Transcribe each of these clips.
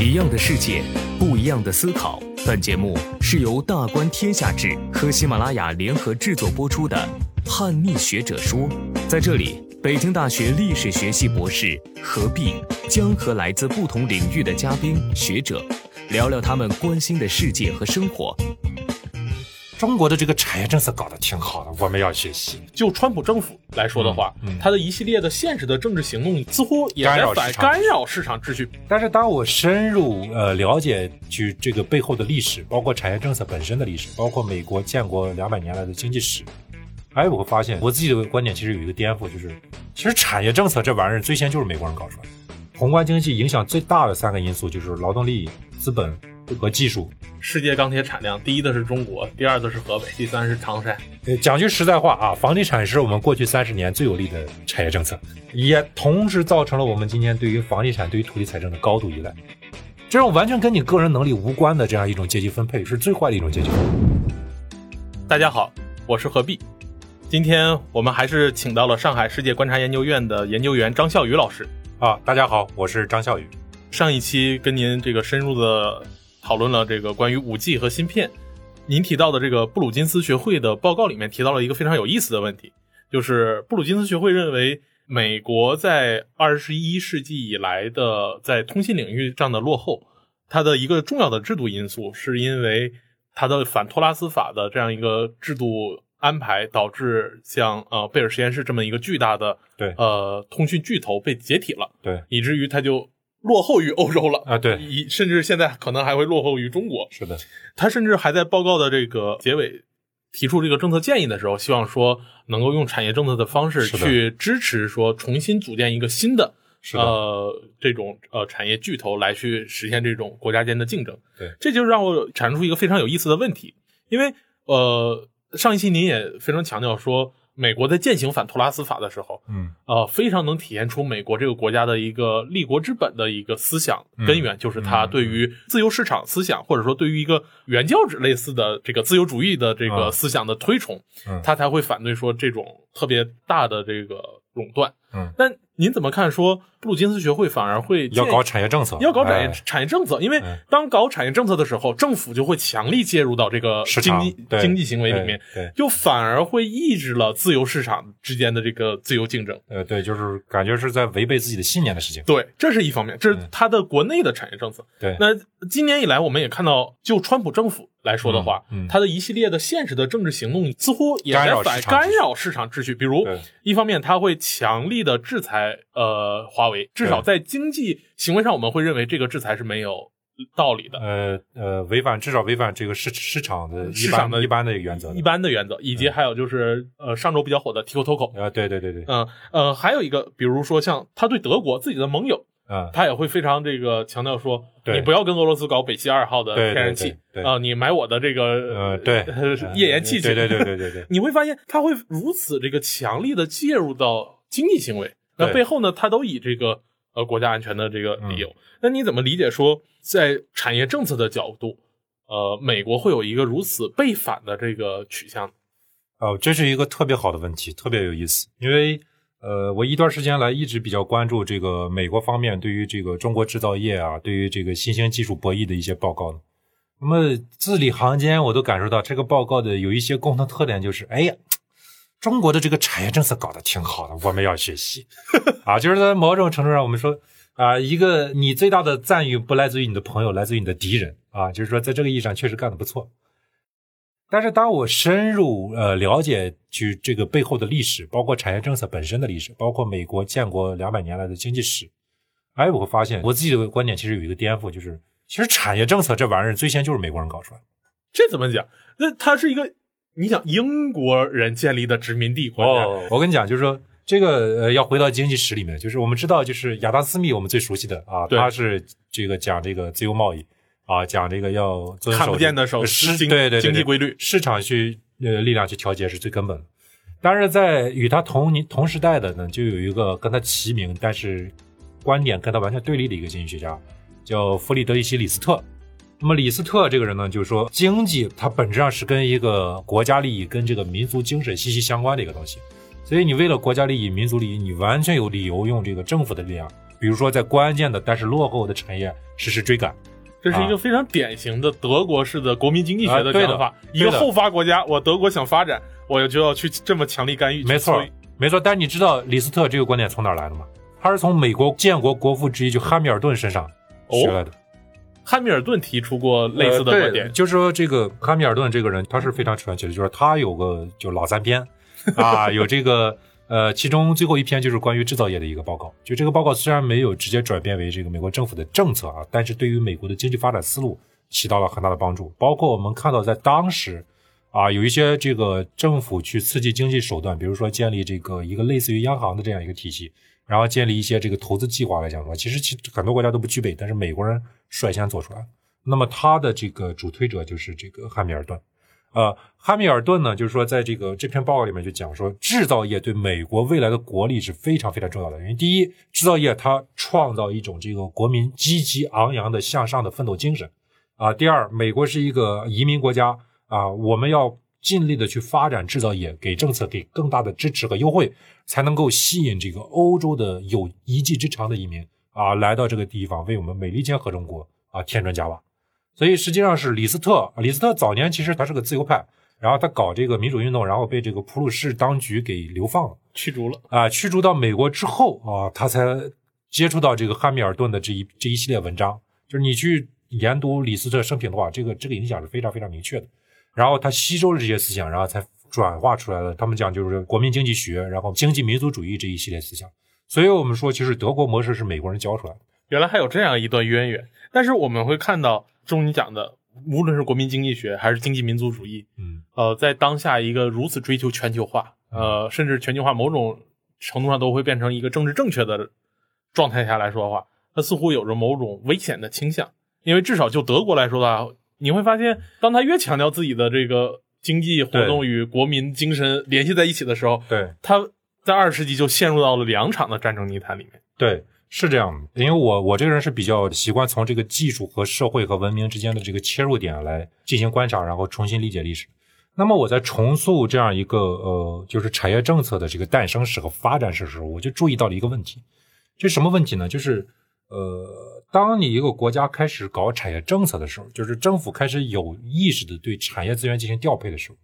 一样的世界，不一样的思考。本节目是由大观天下志和喜马拉雅联合制作播出的《叛逆学者说》。在这里，北京大学历史学系博士何必将和来自不同领域的嘉宾学者聊聊他们关心的世界和生活。中国的这个产业政策搞得挺好的，我们要学习。就川普政府来说的话，他的一系列的现实的政治行动似乎也在反干扰市场秩序。但是当我深入呃了解去这个背后的历史，包括产业政策本身的历史，包括美国建国两百年来的经济史，哎，我会发现我自己的观点其实有一个颠覆，就是其实产业政策这玩意儿最先就是美国人搞出来的。宏观经济影响最大的三个因素就是劳动力、资本。和技术，世界钢铁产量第一的是中国，第二的是河北，第三是唐山。讲句实在话啊，房地产是我们过去三十年最有利的产业政策，也同时造成了我们今天对于房地产、对于土地财政的高度依赖。这种完全跟你个人能力无关的这样一种阶级分配，是最坏的一种阶级分配。大家好，我是何必，今天我们还是请到了上海世界观察研究院的研究员张笑宇老师。啊，大家好，我是张笑宇。上一期跟您这个深入的。讨论了这个关于五 G 和芯片，您提到的这个布鲁金斯学会的报告里面提到了一个非常有意思的问题，就是布鲁金斯学会认为美国在二十一世纪以来的在通信领域上的落后，它的一个重要的制度因素是因为它的反托拉斯法的这样一个制度安排，导致像呃贝尔实验室这么一个巨大的对呃通讯巨头被解体了，对，以至于它就。落后于欧洲了啊！对，以甚至现在可能还会落后于中国。是的，他甚至还在报告的这个结尾提出这个政策建议的时候，希望说能够用产业政策的方式去支持说重新组建一个新的呃这种呃产业巨头来去实现这种国家间的竞争。对，这就让我产生出一个非常有意思的问题，因为呃上一期您也非常强调说。美国在践行反托拉斯法的时候，嗯，呃，非常能体现出美国这个国家的一个立国之本的一个思想根源，就是他对于自由市场思想，或者说对于一个原教旨类似的这个自由主义的这个思想的推崇，他才会反对说这种特别大的这个垄断。嗯，但您怎么看？说布鲁金斯学会反而会要搞产业政策，要搞产业产业政策，因为当搞产业政策的时候，政府就会强力介入到这个经济经济行为里面，就反而会抑制了自由市场之间的这个自由竞争。呃，对，就是感觉是在违背自己的信念的事情。对，这是一方面，这是他的国内的产业政策。对，那今年以来，我们也看到，就川普政府。来说的话，他的一系列的现实的政治行动似乎也在反干扰市场秩序。比如，一方面他会强力的制裁呃华为，至少在经济行为上，我们会认为这个制裁是没有道理的。呃呃，违反至少违反这个市市场的市场的一般的原则，一般的原则，以及还有就是呃上周比较火的 TikTok 啊，对对对对，嗯呃，还有一个，比如说像他对德国自己的盟友。啊，他也会非常这个强调说，你不要跟俄罗斯搞北溪二号的天然气啊，你买我的这个呃对。页岩气对对对对对对，你会发现他会如此这个强力的介入到经济行为，那背后呢，他都以这个呃国家安全的这个理由。那你怎么理解说，在产业政策的角度，呃，美国会有一个如此背反的这个取向？哦，这是一个特别好的问题，特别有意思，因为。呃，我一段时间来一直比较关注这个美国方面对于这个中国制造业啊，对于这个新兴技术博弈的一些报告。那么字里行间我都感受到这个报告的有一些共同特点，就是哎呀，中国的这个产业政策搞得挺好的，我们要学习 啊。就是在某种程度上，我们说啊，一个你最大的赞誉不来自于你的朋友，来自于你的敌人啊。就是说，在这个意义上确实干得不错。但是当我深入呃了解去这个背后的历史，包括产业政策本身的历史，包括美国建国两百年来的经济史，哎，我会发现我自己的观点其实有一个颠覆，就是其实产业政策这玩意儿最先就是美国人搞出来的。这怎么讲？那它是一个你想英国人建立的殖民地国家？我跟你讲，就是说这个呃要回到经济史里面，就是我们知道，就是亚当斯密我们最熟悉的啊，他是这个讲这个自由贸易。啊，讲这个要看不见的手市对对经济规律，市场去呃力量去调节是最根本的。但是在与他同年同时代的呢，就有一个跟他齐名，但是观点跟他完全对立的一个经济学家，叫弗里德里希·李斯特。那么李斯特这个人呢，就是说经济它本质上是跟一个国家利益、跟这个民族精神息息相关的一个东西。所以你为了国家利益、民族利益，你完全有理由用这个政府的力量。比如说在关键的但是落后的产业实施追赶。这是一个非常典型的德国式的国民经济学的讲法。一个后发国家，我德国想发展，我就要去这么强力干预。没错，没错。但你知道李斯特这个观点从哪儿来的吗？他是从美国建国国父之一就汉密尔顿身上学来的。汉密尔顿提出过类似的呃观点对，就是说这个汉密尔顿这个人他是非常传奇的，就是他有个就老三篇 啊，有这个呃，其中最后一篇就是关于制造业的一个报告。就这个报告虽然没有直接转变为这个美国政府的政策啊，但是对于美国的经济发展思路起到了很大的帮助。包括我们看到在当时 啊，有一些这个政府去刺激经济手段，比如说建立这个一个类似于央行的这样一个体系，然后建立一些这个投资计划来讲的话，其实其很多国家都不具备，但是美国人率先做出来。那么他的这个主推者就是这个汉密尔顿。呃，汉密尔顿呢，就是说在这个这篇报告里面就讲说，制造业对美国未来的国力是非常非常重要的。因为第一，制造业它创造一种这个国民积极昂扬的向上的奋斗精神啊。第二，美国是一个移民国家啊，我们要尽力的去发展制造业，给政策给更大的支持和优惠，才能够吸引这个欧洲的有一技之长的移民啊来到这个地方，为我们美利坚合众国啊添砖加瓦。所以实际上是李斯特，李斯特早年其实他是个自由派，然后他搞这个民主运动，然后被这个普鲁士当局给流放了驱逐了。啊，驱逐到美国之后啊，他才接触到这个汉密尔顿的这一这一系列文章。就是你去研读李斯特生平的话，这个这个影响是非常非常明确的。然后他吸收了这些思想，然后才转化出来了。他们讲就是国民经济学，然后经济民族主义这一系列思想。所以我们说，其实德国模式是美国人教出来的。原来还有这样一段渊源，但是我们会看到，中你讲的，无论是国民经济学还是经济民族主义，嗯，呃，在当下一个如此追求全球化，呃，甚至全球化某种程度上都会变成一个政治正确的状态下来说的话，它似乎有着某种危险的倾向。因为至少就德国来说的话，你会发现，当他越强调自己的这个经济活动与国民精神联系在一起的时候，对。他在二十世纪就陷入到了两场的战争泥潭里面。对，是这样的，因为我我这个人是比较习惯从这个技术和社会和文明之间的这个切入点来进行观察，然后重新理解历史。那么我在重塑这样一个呃，就是产业政策的这个诞生史和发展史的时候，我就注意到了一个问题，这什么问题呢？就是呃，当你一个国家开始搞产业政策的时候，就是政府开始有意识的对产业资源进行调配的时候，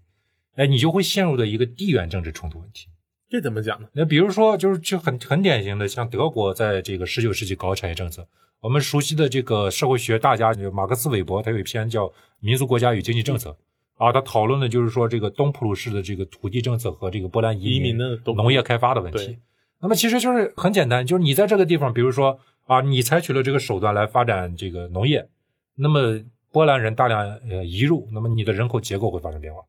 哎，你就会陷入的一个地缘政治冲突问题。这怎么讲呢？那比如说，就是就很很典型的，像德国在这个十九世纪搞产业政策，我们熟悉的这个社会学大家马克思韦伯，他有一篇叫《民族国家与经济政策》啊，他讨论的就是说这个东普鲁士的这个土地政策和这个波兰移移民的农业开发的问题。那么其实就是很简单，就是你在这个地方，比如说啊，你采取了这个手段来发展这个农业，那么波兰人大量呃移入，那么你的人口结构会发生变化。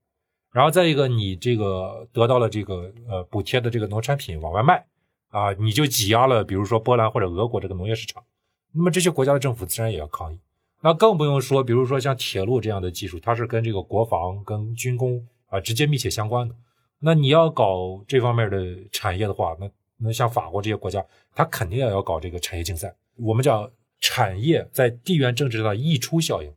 然后再一个，你这个得到了这个呃补贴的这个农产品往外卖啊，你就挤压了，比如说波兰或者俄国这个农业市场。那么这些国家的政府自然也要抗议。那更不用说，比如说像铁路这样的技术，它是跟这个国防、跟军工啊直接密切相关的。那你要搞这方面的产业的话，那那像法国这些国家，它肯定也要搞这个产业竞赛。我们讲产业在地缘政治上溢出效应，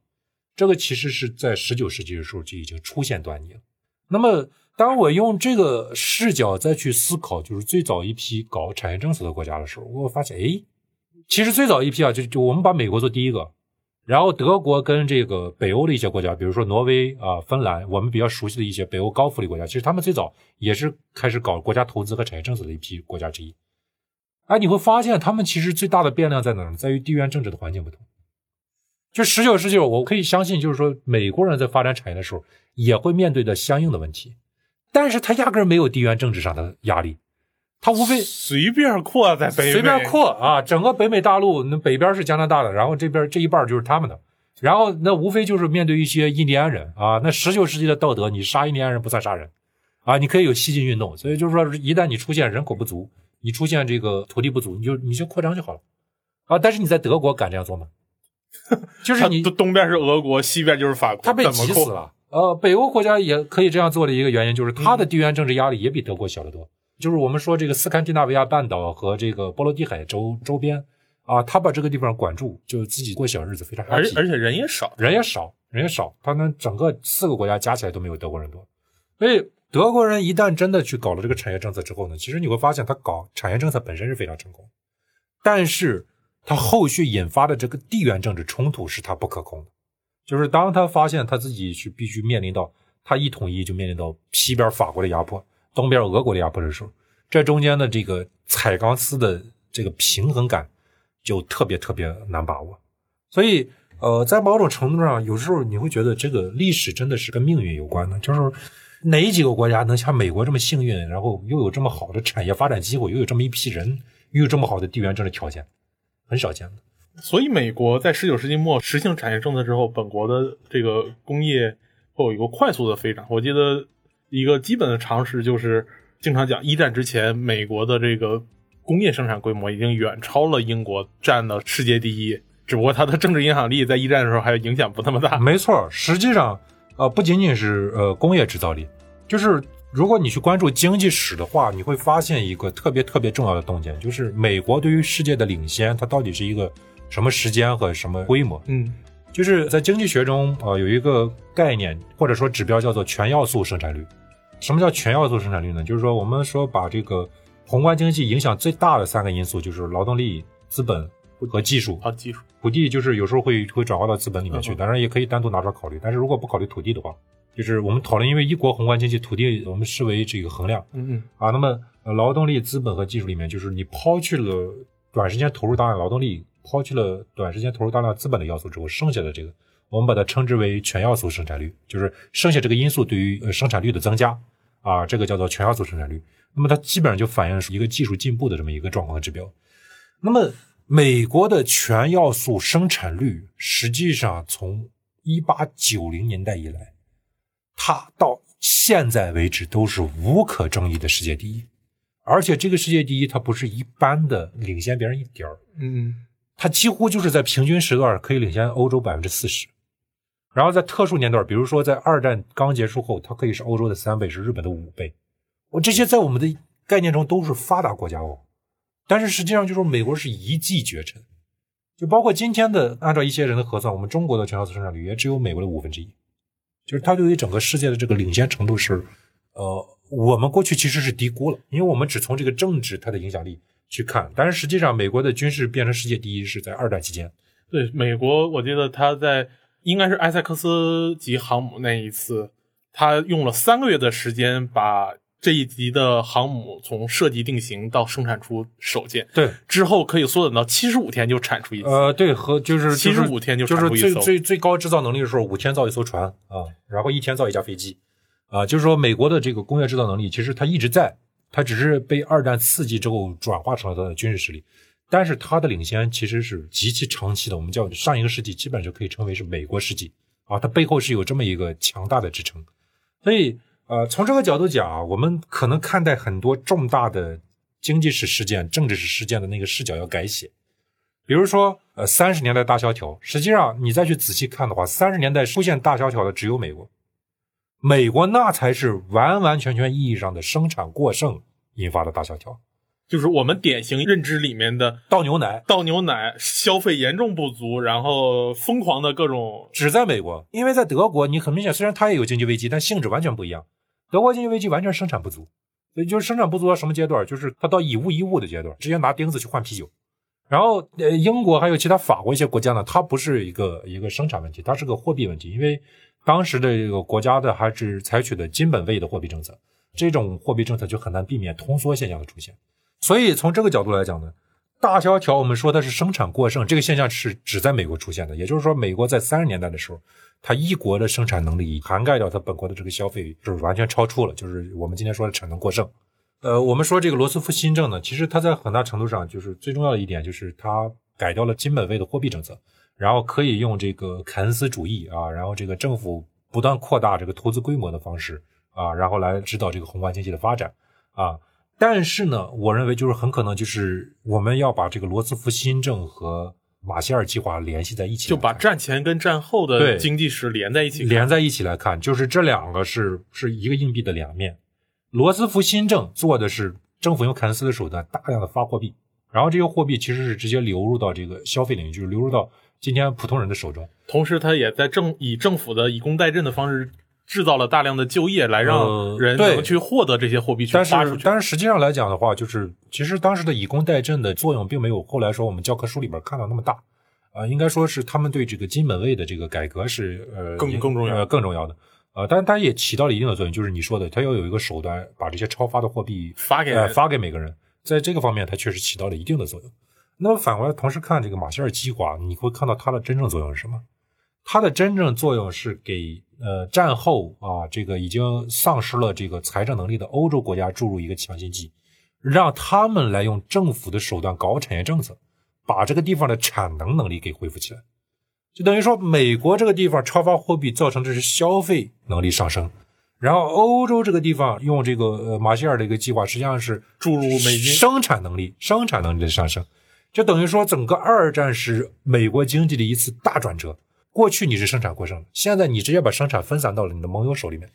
这个其实是在十九世纪的时候就已经出现端倪了。那么，当我用这个视角再去思考，就是最早一批搞产业政策的国家的时候，我发现，哎，其实最早一批啊，就就我们把美国做第一个，然后德国跟这个北欧的一些国家，比如说挪威啊、芬兰，我们比较熟悉的一些北欧高福利国家，其实他们最早也是开始搞国家投资和产业政策的一批国家之一。哎，你会发现他们其实最大的变量在哪呢？在于地缘政治的环境不同。就十九世纪，我可以相信，就是说美国人在发展产业的时候，也会面对的相应的问题，但是他压根儿没有地缘政治上的压力，他无非随便扩在北美，随便扩啊，整个北美大陆那北边是加拿大的，然后这边这一半就是他们的，然后那无非就是面对一些印第安人啊，那十九世纪的道德，你杀印第安人不算杀人啊，你可以有西进运动，所以就是说，一旦你出现人口不足，你出现这个土地不足，你就你就扩张就好了啊，但是你在德国敢这样做吗？就是你东东边是俄国，西边就是法国，他被挤死。了。呃，北欧国家也可以这样做的一个原因，就是它的地缘政治压力也比德国小得多。就是我们说这个斯堪的纳维亚半岛和这个波罗的海周周边啊，他把这个地方管住，就自己过小日子，非常而而且人也少，人也少，人也少，他们整个四个国家加起来都没有德国人多。所以德国人一旦真的去搞了这个产业政策之后呢，其实你会发现他搞产业政策本身是非常成功。但是他后续引发的这个地缘政治冲突是他不可控的，就是当他发现他自己是必须面临到他一统一就面临到西边法国的压迫，东边俄国的压迫的时候，这中间的这个踩钢丝的这个平衡感就特别特别难把握，所以呃，在某种程度上，有时候你会觉得这个历史真的是跟命运有关的，就是哪几个国家能像美国这么幸运，然后又有这么好的产业发展机会，又有这么一批人，又有这么好的地缘政治条件，很少见的。所以，美国在十九世纪末实行产业政策之后，本国的这个工业会有一个快速的飞涨。我记得一个基本的常识就是，经常讲一战之前，美国的这个工业生产规模已经远超了英国，占了世界第一。只不过它的政治影响力在一战的时候还影响不那么大。没错，实际上，呃，不仅仅是呃工业制造力，就是如果你去关注经济史的话，你会发现一个特别特别重要的洞见，就是美国对于世界的领先，它到底是一个什么时间和什么规模？嗯就是在经济学中，呃，有一个概念或者说指标叫做全要素生产率。什么叫全要素生产率呢？就是说我们说把这个宏观经济影响最大的三个因素，就是劳动力、资本和技术。啊，技术土地就是有时候会会转化到资本里面去，当然也可以单独拿出来考虑。但是如果不考虑土地的话，就是我们讨论，因为一国宏观经济，土地我们视为这个衡量嗯嗯啊。那么呃劳动力、资本和技术里面，就是你抛去了短时间投入大量劳动力，抛去了短时间投入大量资本的要素之后，剩下的这个我们把它称之为全要素生产率，就是剩下这个因素对于呃生产率的增加啊，这个叫做全要素生产率。那么它基本上就反映是一个技术进步的这么一个状况和指标。那么美国的全要素生产率，实际上从一八九零年代以来，它到现在为止都是无可争议的世界第一。而且这个世界第一，它不是一般的领先别人一点儿，嗯它几乎就是在平均时段可以领先欧洲百分之四十。然后在特殊年段，比如说在二战刚结束后，它可以是欧洲的三倍，是日本的五倍。我这些在我们的概念中都是发达国家哦，但是实际上就是美国是一骑绝尘，就包括今天的，按照一些人的核算，我们中国的全要素生产率也只有美国的五分之一，就是它对于整个世界的这个领先程度是，呃，我们过去其实是低估了，因为我们只从这个政治它的影响力去看，但是实际上美国的军事变成世界第一是在二战期间，对，美国我记得他在应该是埃塞克斯级航母那一次，他用了三个月的时间把这一级的航母从设计定型到生产出首舰，对，之后可以缩短到七十五天就产出一次。呃，对，和就是七十五天就就是最产出一艘，最最高制造能力的时候，五天造一艘船啊，然后一天造一架飞机，啊，就是说美国的这个工业制造能力其实它一直在，它只是被二战刺激之后转化成了它的军事实力，但是它的领先其实是极其长期的，我们叫上一个世纪基本就可以称为是美国世纪啊，它背后是有这么一个强大的支撑，所以呃，从这个角度讲啊，我们可能看待很多重大的经济史事件、政治史事件的那个视角要改写。比如说，呃，三十年代大萧条，实际上你再去仔细看的话，三十年代出现大萧条的只有美国，美国那才是完完全全意义上的生产过剩引发的大萧条。就是我们典型认知里面的倒牛奶倒牛奶消费严重不足，然后疯狂的各种只在美国，因为在德国，你很明显虽然它也有经济危机，但性质完全不一样。德国经济危机完全生产不足，所以就是生产不足到什么阶段？就是它到以物易物的阶段，直接拿钉子去换啤酒。然后，呃，英国还有其他法国一些国家呢，它不是一个一个生产问题，它是个货币问题，因为当时的这个国家的还是采取的金本位的货币政策，这种货币政策就很难避免通缩现象的出现。所以从这个角度来讲呢，大萧条我们说它是生产过剩，这个现象是只在美国出现的，也就是说，美国在三十年代的时候，它一国的生产能力涵盖掉它本国的这个消费，就是完全超出了，就是我们今天说的产能过剩。呃，我们说这个罗斯福新政呢，其实它在很大程度上就是最重要的一点，就是它改掉了金本位的货币政策，然后可以用这个凯恩斯主义啊，然后这个政府不断扩大这个投资规模的方式啊，然后来指导这个宏观经济的发展啊。但是呢，我认为就是很可能就是我们要把这个罗斯福新政和马歇尔计划联系在一起，就把战前跟战后的经济史连在一起，连在一起来看，就是这两个是是一个硬币的两面。罗斯福新政做的是政府用凯恩斯的手段大量的发货币，然后这些货币其实是直接流入到这个消费领域，就是流入到今天普通人的手中。同时他也在政以政府的以工代赈的方式制造了大量的就业，来让人能去获得这些货币去但花出去。是但是实际上来讲的话，就是其实当时的以工代赈的作用，并没有后来说我们教科书里边看到那么大。啊、应该说是他们对这个金本位的这个改革是呃更更重要呃更重要的。呃，但是它也起到了一定的作用，就是你说的，它要有一个手段把这些超发的货币发给呃发给每个人，在这个方面它确实起到了一定的作用。那么反过来，同时看这个马歇尔计划，你会看到它的真正作用是什么？它的真正作用是给呃战后啊这个已经丧失了这个财政能力的欧洲国家注入一个强心剂，让他们来用政府的手段搞产业政策，把这个地方的产能能力给恢复起来。就等于说，美国这个地方超发货币造成这是消费能力上升，然后欧洲这个地方用这个呃马歇尔的一个计划，实际上是注入美金生产能力、生产能力的上升，就等于说整个二战是美国经济的一次大转折。过去你是生产过剩的，现在你直接把生产分散到了你的盟友手里面。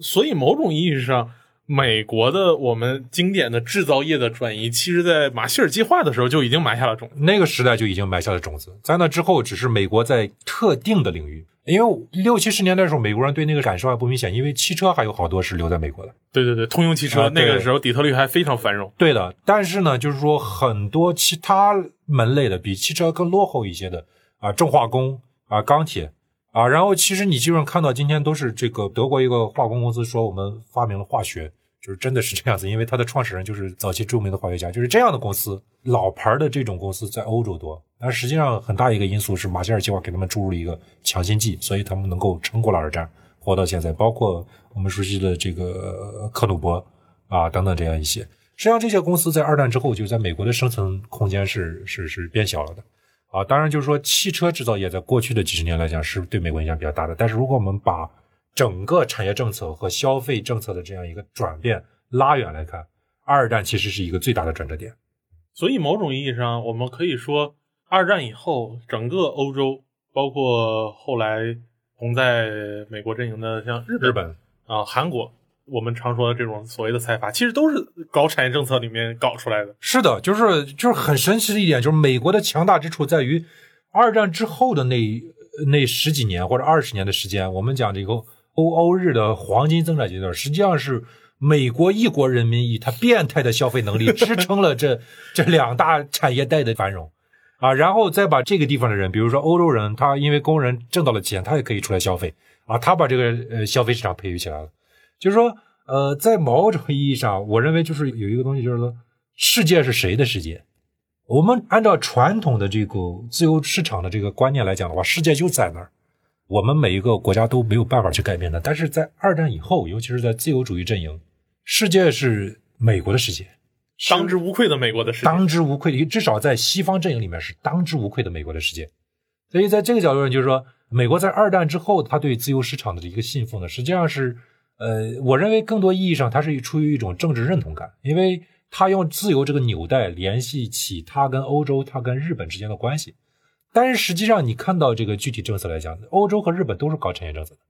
所以某种意义上，美国的我们经典的制造业的转移，其实在马歇尔计划的时候就已经埋下了种子。那个时代就已经埋下了种子，在那之后，只是美国在特定的领域，因为六七十年代的时候，美国人对那个感受还不明显，因为汽车还有好多是留在美国的。对对对，通用汽车、那个时候底特律还非常繁荣。对的，但是呢，就是说很多其他门类的比汽车更落后一些的啊，重化工啊，钢铁。啊，然后其实你基本上看到今天都是这个德国一个化工公司说我们发明了化学，就是真的是这样子，因为它的创始人就是早期著名的化学家，就是这样的公司，老牌的这种公司在欧洲多，但实际上很大一个因素是马歇尔计划给他们注入了一个强心剂，所以他们能够撑过了二战，活到现在，包括我们熟悉的这个克虏伯啊等等这样一些。实际上，这些公司在二战之后就在美国的生存空间是是是变小了的，啊，当然就是说汽车制造业在过去的几十年来讲是对美国影响比较大的，但是如果我们把整个产业政策和消费政策的这样一个转变拉远来看，二战其实是一个最大的转折点。所以某种意义上，我们可以说，二战以后，整个欧洲，包括后来同在美国阵营的像日本、日本啊、韩国，我们常说的这种所谓的财阀，其实都是搞产业政策里面搞出来的。是的，就是就是很神奇的一点，就是美国的强大之处在于，二战之后的那那十几年或者二十年的时间，我们讲这个欧欧日的黄金增长阶段，实际上是美国一国人民以他变态的消费能力支撑了这这两大产业带的繁荣。啊，然后再把这个地方的人，比如说欧洲人，他因为工人挣到了钱，他也可以出来消费啊，他把这个呃消费市场培育起来了。就是说，呃，在某种意义上，我认为就是有一个东西，就是说，世界是谁的世界？我们按照传统的这个自由市场的这个观念来讲的话，世界就在那儿，我们每一个国家都没有办法去改变的。但是在二战以后，尤其是在自由主义阵营，世界是美国的世界，当之无愧的美国的世界。当之无愧的，至少在西方阵营里面是当之无愧的美国的世界。所以在这个角度上，就是说，美国在二战之后，他对自由市场的一个信奉呢，实际上是，呃，我认为更多意义上，它是出于一种政治认同感，因为他用自由这个纽带联系起他跟欧洲、他跟日本之间的关系。但是实际上，你看到这个具体政策来讲，欧洲和日本都是搞产业政策的。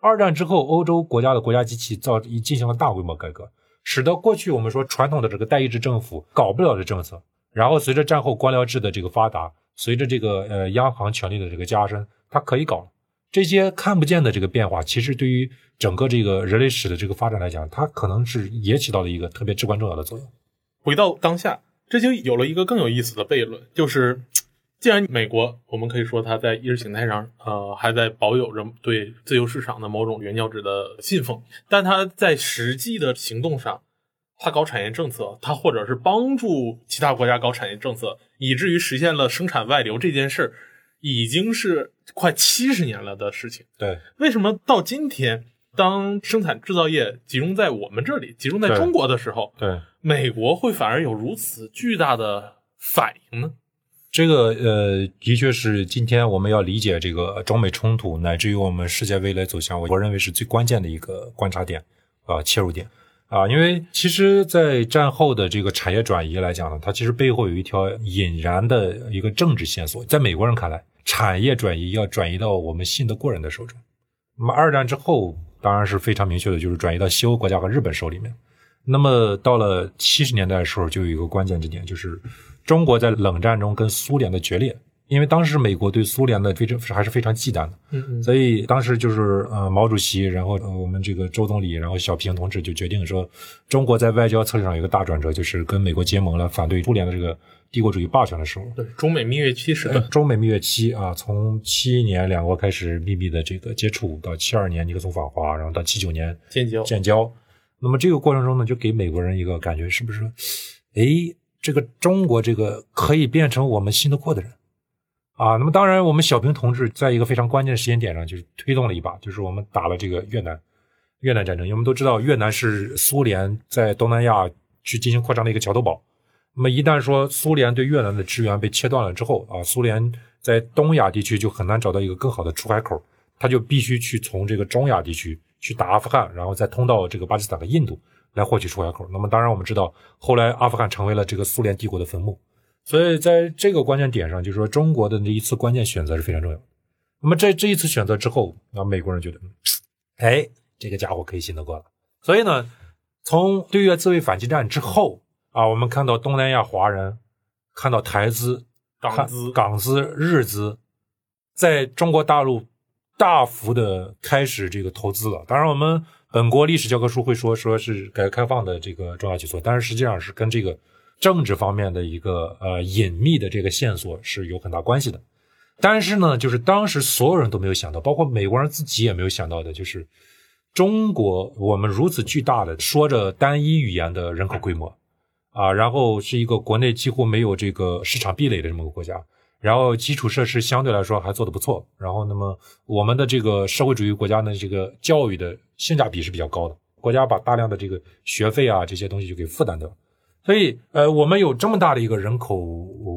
二战之后，欧洲国家的国家机器造进行了大规模改革，使得过去我们说传统的这个代议制政府搞不了的政策，然后随着战后官僚制的这个发达，随着这个呃央行权力的这个加深，它可以搞了。这些看不见的这个变化，其实对于整个这个人类史的这个发展来讲，它可能是也起到了一个特别至关重要的作用。回到当下，这就有了一个更有意思的悖论，就是既然美国，我们可以说它在意识形态上，呃，还在保有着对自由市场的某种原教旨的信奉，但它在实际的行动上，它搞产业政策，它或者是帮助其他国家搞产业政策，以至于实现了生产外流这件事儿，已经是快七十年了的事情。对，为什么到今天，当生产制造业集中在我们这里，集中在中国的时候，对，美国会反而有如此巨大的反应呢？这个呃，的确是今天我们要理解这个中美冲突，乃至于我们世界未来走向，我认为是最关键的一个观察点啊、切入点啊。因为其实，在战后的这个产业转移来讲呢，它其实背后有一条引燃的一个政治线索。在美国人看来，产业转移要转移到我们信得过人的手中。那么二战之后，当然是非常明确的，就是转移到西欧国家和日本手里面。那么到了七十年代的时候，就有一个关键之点，就是中国在冷战中跟苏联的决裂因为当时美国对苏联的非常还是非常忌惮的，嗯嗯，所以当时就是呃毛主席，然后、呃、我们这个周总理，然后小平同志就决定说，中国在外交策略上有一个大转折，就是跟美国结盟了，反对苏联的这个帝国主义霸权的时候。对，中美蜜月期时段，中美蜜月期啊，从七一年两国开始秘密的这个接触，到七二年尼克松访华，然后到七九年建交，建交。那么这个过程中呢，就给美国人一个感觉，是不是？哎，这个中国这个可以变成我们信得过的人啊。那么当然，我们小平同志在一个非常关键的时间点上，就是推动了一把，就是我们打了这个越南越南战争。因为我们都知道，越南是苏联在东南亚去进行扩张的一个桥头堡。那么一旦说苏联对越南的支援被切断了之后啊，苏联在东亚地区就很难找到一个更好的出海口，他就必须去从这个中亚地区去打阿富汗，然后再通到这个巴基斯坦和印度来获取出海口。那么当然我们知道，后来阿富汗成为了这个苏联帝国的坟墓，所以在这个关键点上，就是说中国的那一次关键选择是非常重要的。那么在这一次选择之后，那美国人觉得，哎，这个家伙可以信得过了。所以呢，从对越自卫反击战之后。啊，我们看到东南亚华人，看到台资、港资、港资、日资，在中国大陆大幅的开始这个投资了。当然，我们本国历史教科书会说说是改革开放的这个重要举措，但是实际上是跟这个政治方面的一个呃隐秘的这个线索是有很大关系的。但是呢，就是当时所有人都没有想到，包括美国人自己也没有想到的，就是中国我们如此巨大的说着单一语言的人口规模。啊，然后是一个国内几乎没有这个市场壁垒的这么个国家，然后基础设施相对来说还做得不错，然后那么我们的这个社会主义国家呢，这个教育的性价比是比较高的，国家把大量的这个学费啊这些东西就给负担掉了，所以呃，我们有这么大的一个人口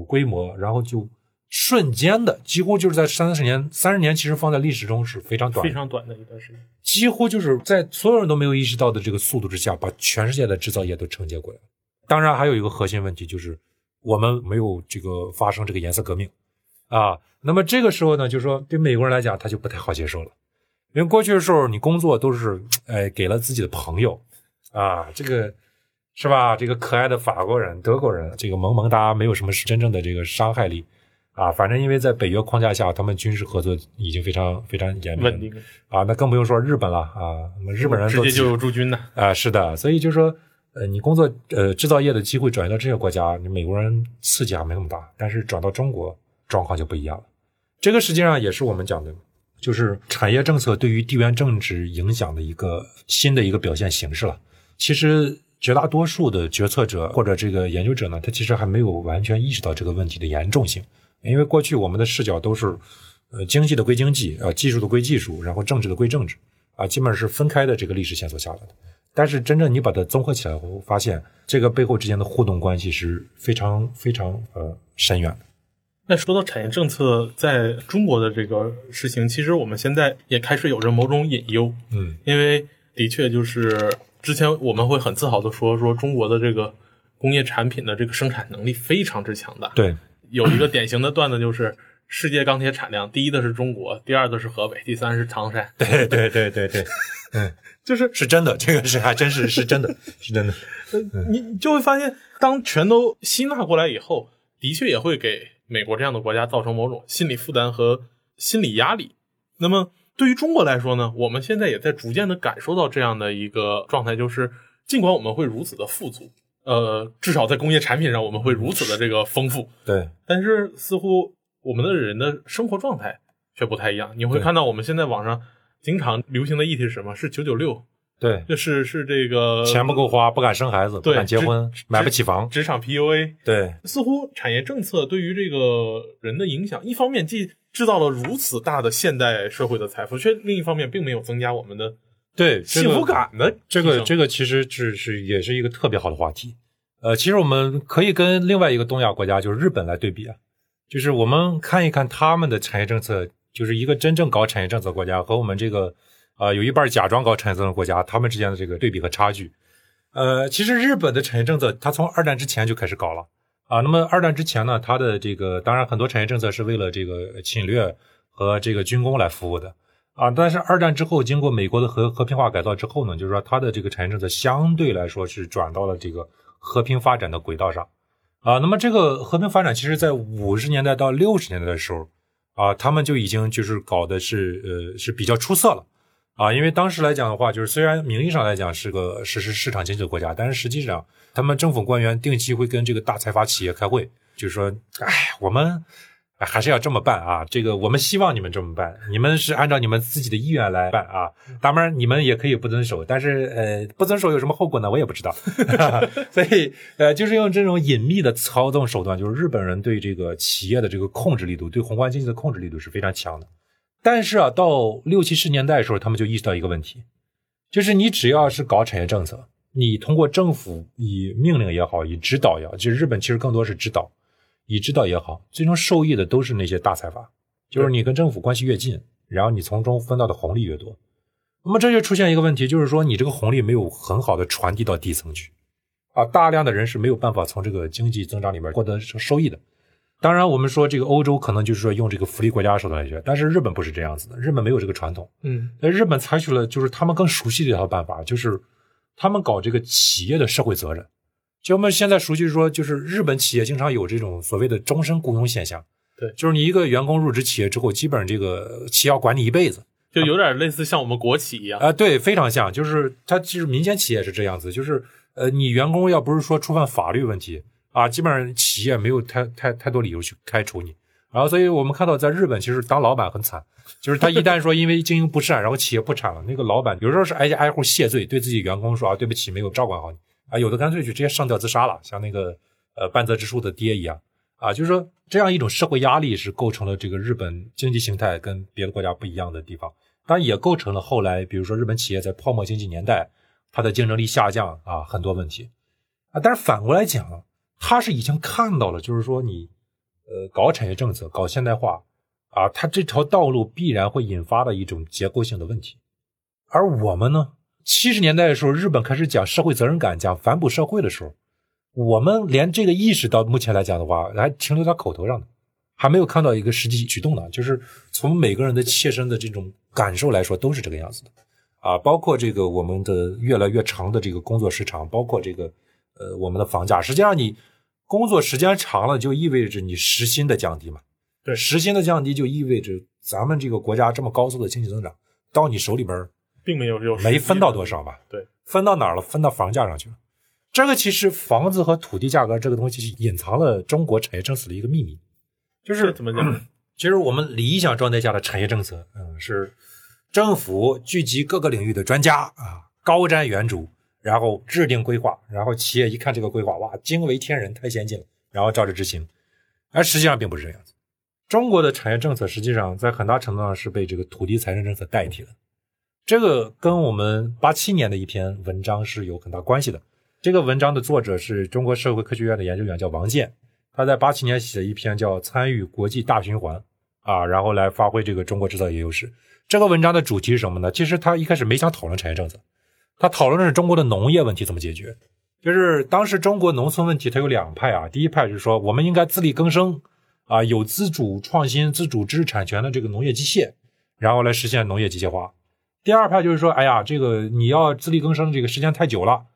规模，然后就瞬间的几乎就是在三十年，三十年其实放在历史中是非常短，非常短的一段时间，几乎就是在所有人都没有意识到的这个速度之下，把全世界的制造业都承接过来。当然，还有一个核心问题就是，我们没有这个发生这个颜色革命，啊，那么这个时候呢，就是说对美国人来讲，他就不太好接受了，因为过去的时候你工作都是，哎，给了自己的朋友，啊，这个是吧？这个可爱的法国人、德国人，这个萌萌哒，没有什么是真正的这个伤害力，啊，反正因为在北约框架下，他们军事合作已经非常非常严密稳定啊，那更不用说日本了啊，那么日本人直接就有驻军的啊，是的，所以就是说。呃，你工作呃制造业的机会转移到这些国家，你美国人刺激还没那么大，但是转到中国状况就不一样了。这个实际上也是我们讲的，就是产业政策对于地缘政治影响的一个新的一个表现形式了。其实绝大多数的决策者或者这个研究者呢，他其实还没有完全意识到这个问题的严重性，因为过去我们的视角都是呃经济的归经济呃，技术的归技术，然后政治的归政治啊，基本上是分开的这个历史线索下来的。但是真正你把它综合起来后，发现这个背后之间的互动关系是非常非常呃深远的。那说到产业政策在中国的这个实行，其实我们现在也开始有着某种隐忧。嗯，因为的确就是之前我们会很自豪的说说中国的这个工业产品的这个生产能力非常之强大。对，有一个典型的段子就是世界钢铁产量第一的是中国，第二的是河北，第三是唐山。对对对对对，嗯。就是是真的，这个是还真是是真的，是真的。你你就会发现，当全都吸纳过来以后，的确也会给美国这样的国家造成某种心理负担和心理压力。那么对于中国来说呢，我们现在也在逐渐的感受到这样的一个状态，就是尽管我们会如此的富足，呃，至少在工业产品上我们会如此的这个丰富，对，但是似乎我们的人的生活状态却不太一样。你会看到我们现在网上。经常流行的议题是什么？是九九六，对，就是是这个钱不够花，不敢生孩子，不敢结婚，买不起房，职场 PUA。对，似乎产业政策对于这个人的影响，一方面既制造了如此大的现代社会的财富，却另一方面并没有增加我们的对幸福感的这个这个其实是是也是一个特别好的话题。呃，其实我们可以跟另外一个东亚国家就是日本来对比啊，就是我们看一看他们的产业政策。就是一个真正搞产业政策国家和我们这个，呃，有一半假装搞产业政策国家，他们之间的这个对比和差距。呃，其实日本的产业政策，它从二战之前就开始搞了啊。那么二战之前呢，它的这个当然很多产业政策是为了这个侵略和这个军工来服务的啊。但是二战之后，经过美国的和和平化改造之后呢，就是说它的这个产业政策相对来说是转到了这个和平发展的轨道上啊。那么这个和平发展，其实在五十年代到六十年代的时候啊，他们就已经就是搞的是呃是比较出色了啊。因为当时来讲的话，就是虽然名义上来讲是个实施市场经济的国家，但是实际上他们政府官员定期会跟这个大财阀企业开会，就是说，哎，我们。还是要这么办啊！这个我们希望你们这么办，你们是按照你们自己的意愿来办啊。当然，你们也可以不遵守，但是呃，不遵守有什么后果呢？我也不知道。所以呃，就是用这种隐秘的操纵手段，就是日本人对这个企业的这个控制力度，对宏观经济的控制力度是非常强的。但是啊，到六七十年代的时候，他们就意识到一个问题，就是你只要是搞产业政策，你通过政府以命令也好，以指导也好，就是日本其实更多是指导。以指导也好，最终受益的都是那些大财阀，就是你跟政府关系越近，然后你从中分到的红利越多。那么这就出现一个问题，就是说你这个红利没有很好的传递到底层去，啊，大量的人是没有办法从这个经济增长里面获得收益的。当然，我们说这个欧洲可能就是说用这个福利国家手段来学，但是日本不是这样子的，日本没有这个传统。嗯，那日本采取了就是他们更熟悉的一套办法，就是他们搞这个企业的社会责任。就我们现在熟悉说，就是日本企业经常有这种所谓的终身雇佣现象。对，就是你一个员工入职企业之后，基本上这个企业要管你一辈子，就有点类似像我们国企一样啊。对，非常像，就是它其实民间企业是这样子，就是呃，你员工要不是说触犯法律问题啊，基本上企业没有太太太多理由去开除你。然后，所以我们看到在日本，其实当老板很惨，就是他一旦说因为经营不善，然后企业破产了，那个老板有时候是挨家挨户谢罪，对自己员工说啊，对不起，没有照管好你。啊，有的干脆就直接上吊自杀了，像那个呃半泽直树的爹一样啊，就是说这样一种社会压力是构成了这个日本经济形态跟别的国家不一样的地方，当然也构成了后来比如说日本企业在泡沫经济年代它的竞争力下降啊很多问题啊，但是反过来讲，他是已经看到了，就是说你呃搞产业政策搞现代化啊，它这条道路必然会引发的一种结构性的问题，而我们呢？七十年代的时候，日本开始讲社会责任感、讲反哺社会的时候，我们连这个意识到目前来讲的话，还停留在口头上的，还没有看到一个实际举动呢。就是从每个人的切身的这种感受来说，都是这个样子的啊。包括这个我们的越来越长的这个工作时长，包括这个呃我们的房价。实际上，你工作时间长了，就意味着你时薪的降低嘛。对，时薪的降低就意味着咱们这个国家这么高速的经济增长到你手里边。并没有有没分到多少吧？对，分到哪儿了？分到房价上去了。这个其实房子和土地价格这个东西是隐藏了中国产业政策的一个秘密，就是怎么讲？其实我们理想状态下的产业政策，嗯，是政府聚集各个领域的专家啊，高瞻远瞩，然后制定规划，然后企业一看这个规划，哇，惊为天人，太先进了，然后照着执行。而实际上并不是这样子。中国的产业政策实际上在很大程度上是被这个土地财政政策代替了。这个跟我们八七年的一篇文章是有很大关系的。这个文章的作者是中国社会科学院的研究员，叫王健。他在八七年写了一篇叫《参与国际大循环》啊，然后来发挥这个中国制造业优势。这个文章的主题是什么呢？其实他一开始没想讨论产业政策，他讨论的是中国的农业问题怎么解决。就是当时中国农村问题，它有两派啊。第一派就是说我们应该自力更生啊，有自主创新、自主知识产权的这个农业机械，然后来实现农业机械化。第二派就是说，哎呀，这个你要自力更生，这个时间太久了，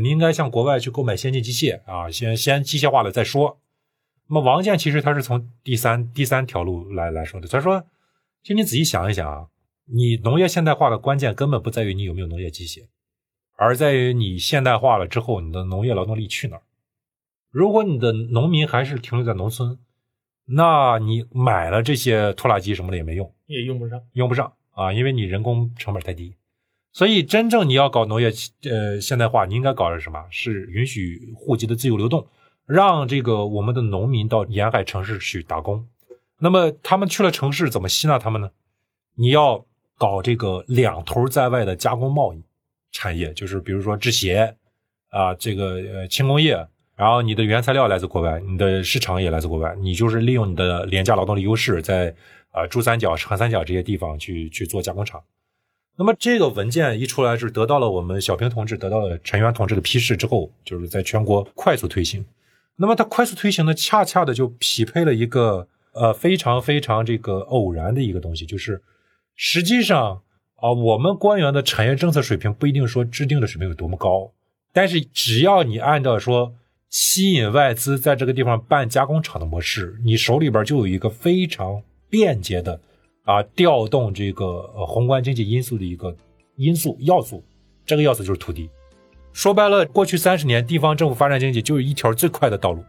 你应该向国外去购买先进机械啊，先先机械化了再说。那么王健其实他是从第三第三条路来来说的，他说，其实你仔细想一想啊，你农业现代化的关键根本不在于你有没有农业机械，而在于你现代化了之后，你的农业劳动力去哪儿？如果你的农民还是停留在农村，那你买了这些拖拉机什么的也没用，也用不上，用不上。啊，因为你人工成本太低，所以真正你要搞农业呃现代化，你应该搞的是什么？是允许户籍的自由流动，让这个我们的农民到沿海城市去打工。那么他们去了城市，怎么吸纳他们呢？你要搞这个两头在外的加工贸易产业，就是比如说制鞋啊，这个呃轻工业，然后你的原材料来自国外，你的市场也来自国外，你就是利用你的廉价劳动力优势在。啊，珠三角、长三角这些地方去去做加工厂，那么这个文件一出来就是得到了我们小平同志得到了陈元同志的批示之后，就是在全国快速推行。那么它快速推行呢，恰恰的就匹配了一个呃非常非常这个偶然的一个东西，就是实际上啊，我们官员的产业政策水平不一定说制定的水平有多么高，但是只要你按照说吸引外资在这个地方办加工厂的模式，你手里边就有一个非常便捷的啊调动这个呃宏观经济因素的一个因素要素，这个要素就是土地。说白了，过去三十年地方政府发展经济就是一条最快的道路，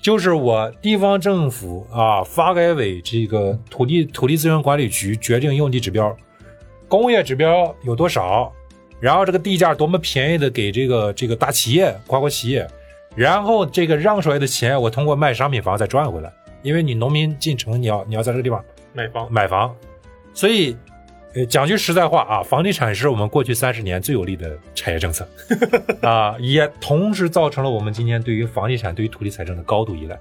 就是我地方政府啊发改委这个土地土地资源管理局决定用地指标，工业指标有多少，然后这个地价多么便宜的给这个这个大企业跨国企业。然后这个让出来的钱，我通过卖商品房再赚回来，因为你农民进城，你要你要在这个地方买房买房，所以，呃，讲句实在话啊，房地产是我们过去三十年最有利的产业政策，啊，也同时造成了我们今天对于房地产、对于土地财政的高度依赖，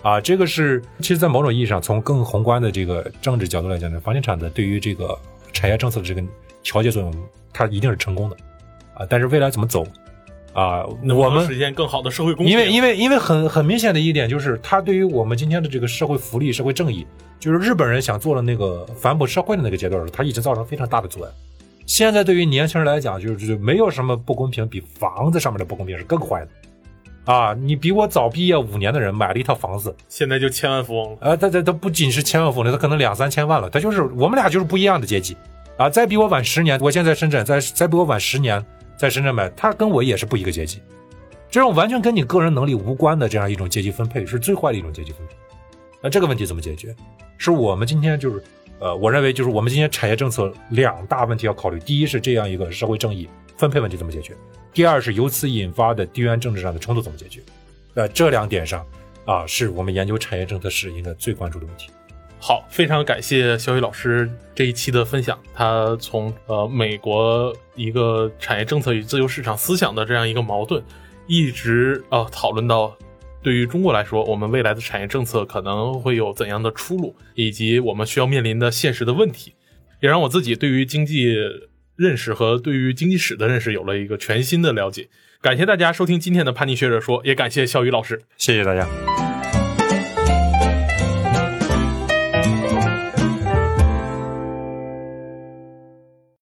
啊，这个是其实，在某种意义上，从更宏观的这个政治角度来讲呢，房地产的对于这个产业政策的这个调节作用，它一定是成功的，啊，但是未来怎么走？啊，我们实现更好的社会公平。因为因为因为很很明显的一点就是，它对于我们今天的这个社会福利、社会正义，就是日本人想做的那个反哺社会的那个阶段，它已经造成非常大的阻碍。现在对于年轻人来讲，就是没有什么不公平，比房子上面的不公平是更坏的。啊，你比我早毕业五年的人买了一套房子，现在就千万富翁了。啊，他他他不仅是千万富翁，他可能两三千万了。他就是我们俩就是不一样的阶级。啊，再比我晚十年，我现在深圳，再再比我晚十年。在深圳买，他跟我也是不一个阶级，这种完全跟你个人能力无关的这样一种阶级分配，是最坏的一种阶级分配。那这个问题怎么解决？是我们今天就是，呃，我认为就是我们今天产业政策两大问题要考虑：第一是这样一个社会正义分配问题怎么解决；第二是由此引发的地缘政治上的冲突怎么解决。在这两点上，啊，是我们研究产业政策时应该最关注的问题。好，非常感谢肖宇老师这一期的分享。他从呃美国一个产业政策与自由市场思想的这样一个矛盾，一直呃讨论到对于中国来说，我们未来的产业政策可能会有怎样的出路，以及我们需要面临的现实的问题，也让我自己对于经济认识和对于经济史的认识有了一个全新的了解。感谢大家收听今天的叛逆学者说，也感谢肖宇老师，谢谢大家。